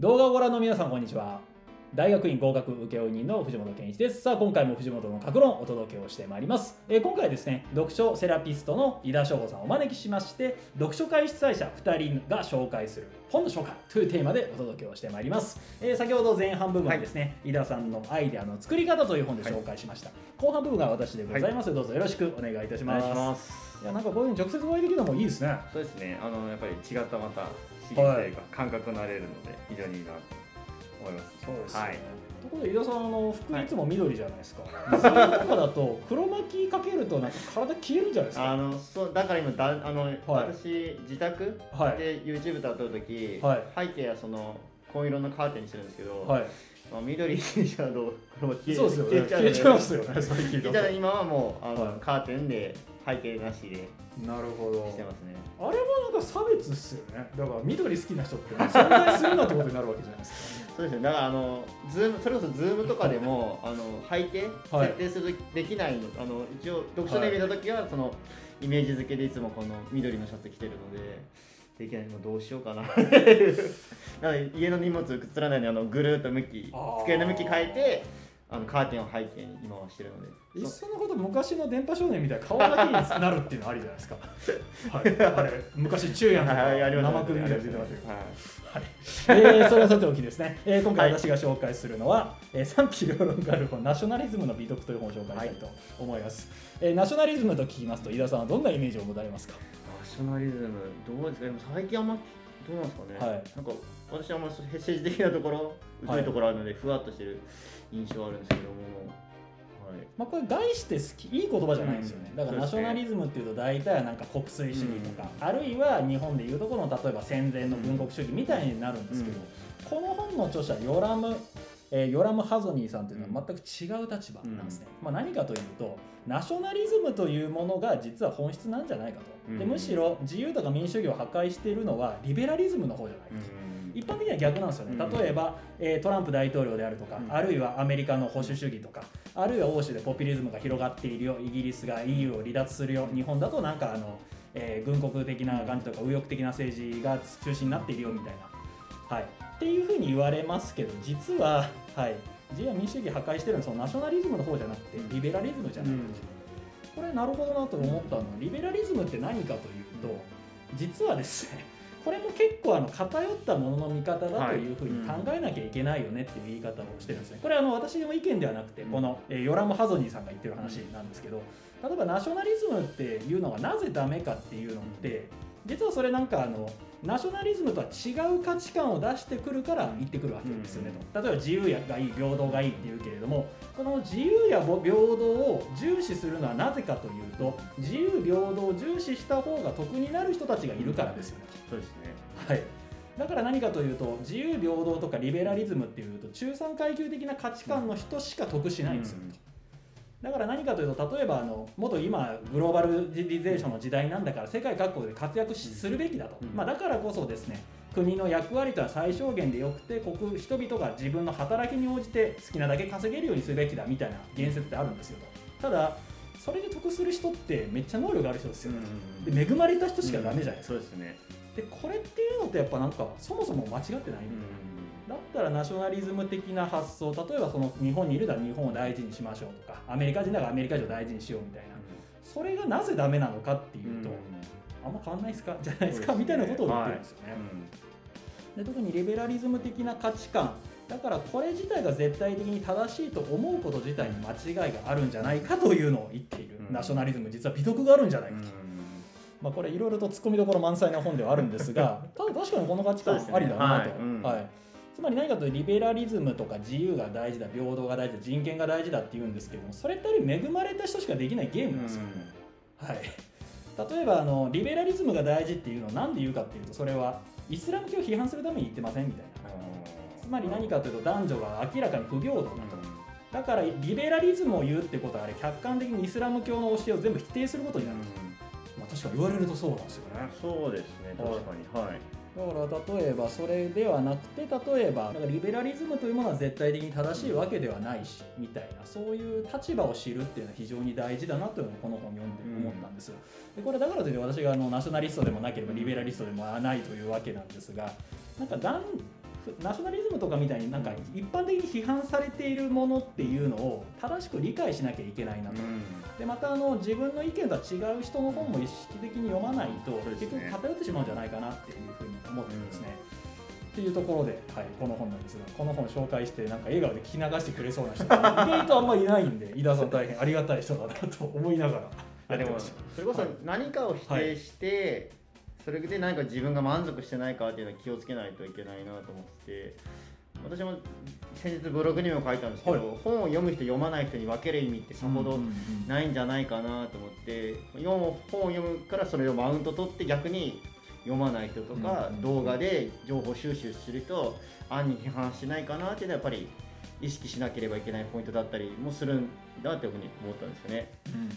動画をご覧の皆さんこんにちは。大学院合格請負人の藤本健一です。さあ今回も藤本の格論をお届けをしてまいります、えー今回はですね読書セラピストの井田翔吾さんをお招きしまして読書会主催者2人が紹介する本の紹介というテーマでお届けをしてまいります、えー先ほど前半部分はですね、井田さんのアイデアの作り方という本で紹介しました、後半部分が私でございます、どうぞよろしくお願いいたしおます。願いやなんかこういうふうに直接お会いできるのもいいですね。そうですね。あのやっぱり違ったまた刺激とい。うか、感覚になれるので非常にいいなと思います。そうですよね、はい。ところで井田さんあの服はいいつも緑じゃないですか、水色とかだと黒巻きかけるとなんか体消えるんじゃないですか。あのそうだから今だあの、はい。私自宅はい。で YouTube 撮るとき、はい。背景はその紺色のカーテンにしてるんですけど、はい。まあ、緑にしちゃうとこれも消えそうですよね。消えちゃいますよね。最近消えちゃう今はもうあの、はい。カーテンで背景なしで。なるほど。してますね。あれもなんか差別っすよね。だから緑好きな人って存在するなってことになるわけじゃないですそうですね。だからあのズームそれこそズームとかでも あの背景はい。設定するできないの、あの一応読書で見た時はそのイメージ付けでいつもこの緑のシャツ着てるので。できないもうどうしようかな。なので家の荷物映らないようにあのぐるっと向き机の向き変えてあのカーテンを背景に今はしてるので。かいっそのこと昔の電波少年みたいな顔だけになるっていうのありじゃないですか？はい。あれ昔昼夜の生首みたいなの出てあましたけど。りますはい、えーそれはさておきですね、えー今回私が紹介するのは、えー賛否両論がある本ナショナリズムの美徳という本を紹介したいと思います、えーナショナリズムと聞きますと井田さんはどんなイメージを持たれますか？ナショナリズムどうですか？でも最近あんまどうなんですかね、はい。なんか私はあんま政治的なところはい。疎いところあるので、ふわっとしてる印象はあるんですけども、はい、まあ、これ題して好きいい言葉じゃないんですよね、うん。だからナショナリズムっていうと大体はなんか国粋主義とか、あるいは日本でいうところの例えば戦前の軍国主義みたいになるんですけど、この本の著者ヨラムえーヨラム・ハゾニーさんというのは全く違う立場なんですね、まあ、何かというとナショナリズムというものが実は本質なんじゃないかと、でうん。むしろ自由とか民主主義を破壊しているのはリベラリズムの方じゃないかと、一般的には逆なんですよね、うん。例えば、えートランプ大統領であるとか、うん。あるいはアメリカの保守主義とかあるいは欧州でポピュリズムが広がっているよイギリスが EU を離脱するよ日本だとなんかあの、えー軍国的な感じとか右翼的な政治が中心になっているよみたいな、はい、っていうふうに言われますけど実は、はい、自由や民主主義破壊してるのはそのナショナリズムの方じゃなくてリベラリズムじゃない。かと、これなるほどなと思ったのはリベラリズムって何かというと実はですね これも結構あの偏ったものの見方だというふうに考えなきゃいけないよねっていう言い方をしてるんですね。これはあの私の意見ではなくてうん。このえーヨラム・ハゾニーさんが言ってる話なんですけど例えばナショナリズムっていうのがなぜダメかっていうのって実はそれなんかあのナショナリズムとは違う価値観を出してくるから言ってくるわけですよねと。例えば自由やがいい平等がいいっていうけれどもこの自由やぼ平等を重視するのはなぜかというと自由平等を重視した方が得になる人たちがいるからですよね。そうですね。と、はい、だから何かというと自由平等とかリベラリズムっていうと中産階級的な価値観の人しか得しないんですよ。ねと。だから何かというと例えばあのもっと今グローバルリゼーションの時代なんだから世界各国で活躍しするべきだと、うん。まあ、だからこそですね国の役割とは最小限でよくて国人々が自分の働きに応じて好きなだけ稼げるようにするべきだみたいな言説ってあるんですよと。ただそれで得する人ってめっちゃ能力ある人ですよ。ね、で恵まれた人しかダメじゃないですか、そうですね。でこれっていうのってやっぱなんかそもそも間違ってないったらナショナリズム的な発想例えばその日本にいるなら日本を大事にしましょうとかアメリカ人ならアメリカ人を大事にしようみたいな。それがなぜダメなのかっていうと、あんま変わんないですか？じゃないですかみたいなことを言ってるんですよね、で特にリベラリズム的な価値観だからこれ自体が絶対的に正しいと思うこと自体に間違いがあるんじゃないかというのを言っている、うん。ナショナリズム実は美徳があるんじゃないかと、まあ、これいろいろと突っ込みどころ満載な本ではあるんですが ただ確かにこの価値観ありだなと、ねはい。うん。はいつまり何かというとリベラリズムとか自由が大事だ平等が大事だ人権が大事だって言うんですけどもそれってある恵まれた人しかできないゲームなんですよ、はい、例えばあのリベラリズムが大事っていうのを何で言うかっていうとそれはイスラム教を批判するために言ってませんみたいな。つまり何かというと男女が明らかに不平等だと。だからリベラリズムを言うってことはあれ客観的にイスラム教の教えを全部否定することになる、まあ、確かに言われるとそうなんですよね。そうですね。確かに。はい。だから例えばそれではなくて例えばなんかリベラリズムというものは絶対的に正しいわけではないしみたいなそういう立場を知るっていうのは非常に大事だなというのをこの本読んで思ったんです、でこれだからといって私があのナショナリストでもなければリベラリストでもないというわけなんですがなんか男ナショナリズムとかみたいになんか一般的に批判されているものっていうのを正しく理解しなきゃいけないなと、でまたあの自分の意見とは違う人の本も意識的に読まないと、結局偏ってしまうんじゃないかなっていうふうに思ってますね。っていうところで、はい、この本なんですがこの本紹介してなんか笑顔で聞き流してくれそうな人が意外とあんまりいないんで井田さん大変ありがたい人だなと思いながらあでもやってました。それこそ何かを否定して、それで何か自分が満足してないかっていうのは気をつけないといけないなと思ってて私も先日ブログにも書いたんですけど、はい。本を読む人読まない人に分ける意味ってさほどうんうんうんないんじゃないかなと思って読む本を読むからそれをマウント取って逆に読まない人とか、うん動画で情報収集する人を暗に批判しないかなっていうのはやっぱり意識しなければいけないポイントだったりもするんだっていうふうに思ったんですよね。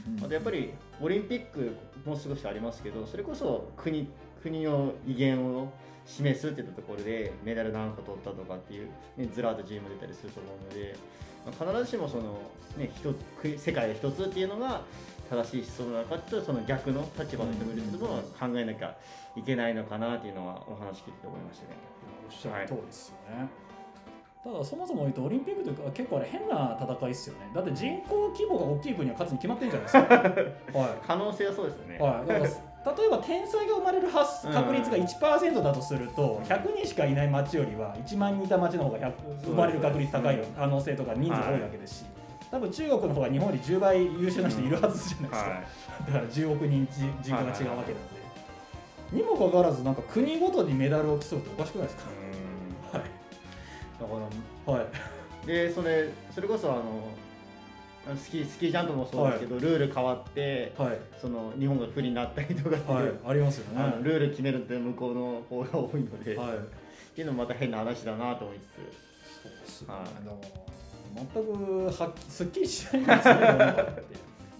うんうん。あとやっぱりオリンピックもう少しありますけどそれこそ国国の威厳を示すっていったところでメダル何個取ったとかっていう、ね、ずらっと順位も出たりすると思うので、まあ必ずしもその、ね、一世界で一つっていうのが正しい思想なのかっていうとその逆の立場の人もいるっていうところは考えなきゃいけないのかなっていうのはお話聞いてて思いましたね。おっしゃる通りですよね。ただそもそも言うとオリンピックというか結構あれ変な戦いですよね。だって人口規模が大きい国は勝つに決まってるじゃないですか。は可能性はそうですよね。い。はい。だから例えば天才が生まれる発確率が1%だとすると100人しかいない町よりは1万人いた町の方が100生まれる確率高いよ可能性とか人数多いわけですし。多分中国の方が日本より10倍優秀な人いるはずじゃないですか。はいだから10億人人人口が違うわけなんで。にもかかわらずなんか国ごとにメダルを競うっておかしくないですか。うんからはい。でそれそれこそあのスキースキージャンプもそうですけど、ルール変わってはい。その日本が不利になったりとかっていう、はい、ありますよね。ルール決めるって向こうの方が多いので、はい。っていうのもまた変な話だなと思いつそうですよねだから全くはっきすっきりしないんですね。世の中って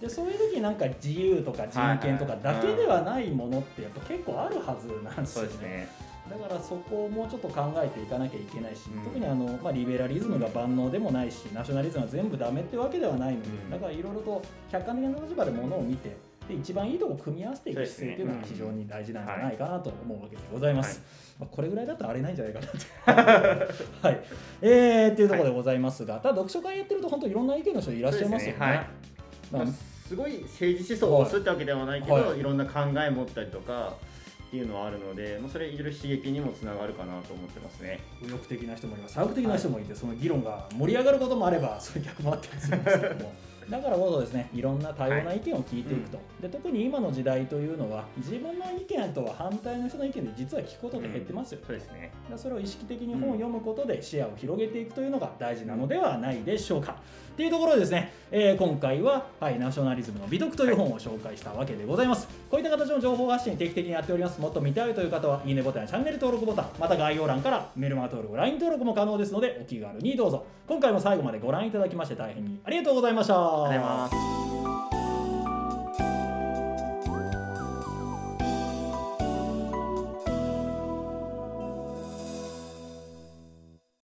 でそういう時になんか自由とか人権とかだけではないものってやっぱ結構あるはずなんですよね。ねだからそこをもうちょっと考えていかなきゃいけないし、うん。特にあの、まあ、リベラリズムが万能でもないしナショナリズムは全部ダメってわけではないので、うん。だからいろいろと客観的な立場でものを見てで一番いいところを組み合わせていく姿勢っていうのが非常に大事なんじゃないかなと思うわけでございます。まあ、これぐらいだと荒れないんじゃないかなと。はい、えー、っていうところでございますが、ただ読書会やってると本当いろんな意見の人いらっしゃいますよね。すすごい政治思想を押すってわけではないけど、はい。い、ろんな考え持ったりとかっていうのはあるので、まあ、それいろいろ刺激にもつながるかなと思ってますね。右翼的な人もいます左翼的な人もいて、その議論が盛り上がることもあればそれ逆もあったりするんですけどもだからこそですねいろんな多様な意見を聞いていくと、で特に今の時代というのは自分の意見とは反対の人の意見で実は聞くことで減ってますよ、そうですね。だそれを意識的に本を読むことで視野を広げていくというのが大事なのではないでしょうか。っていうところでですね、えー今回は、はい、ナショナリズムの美徳という本を紹介したわけでございます。こういった形の情報発信定期的にやっております。もっと見たいという方は、いいねボタンやチャンネル登録ボタン、また概要欄からメルマガ登録、LINE 登録も可能ですので、お気軽にどうぞ。今回も最後までご覧いただきまして大変にありがとうございました。ありがとうございます。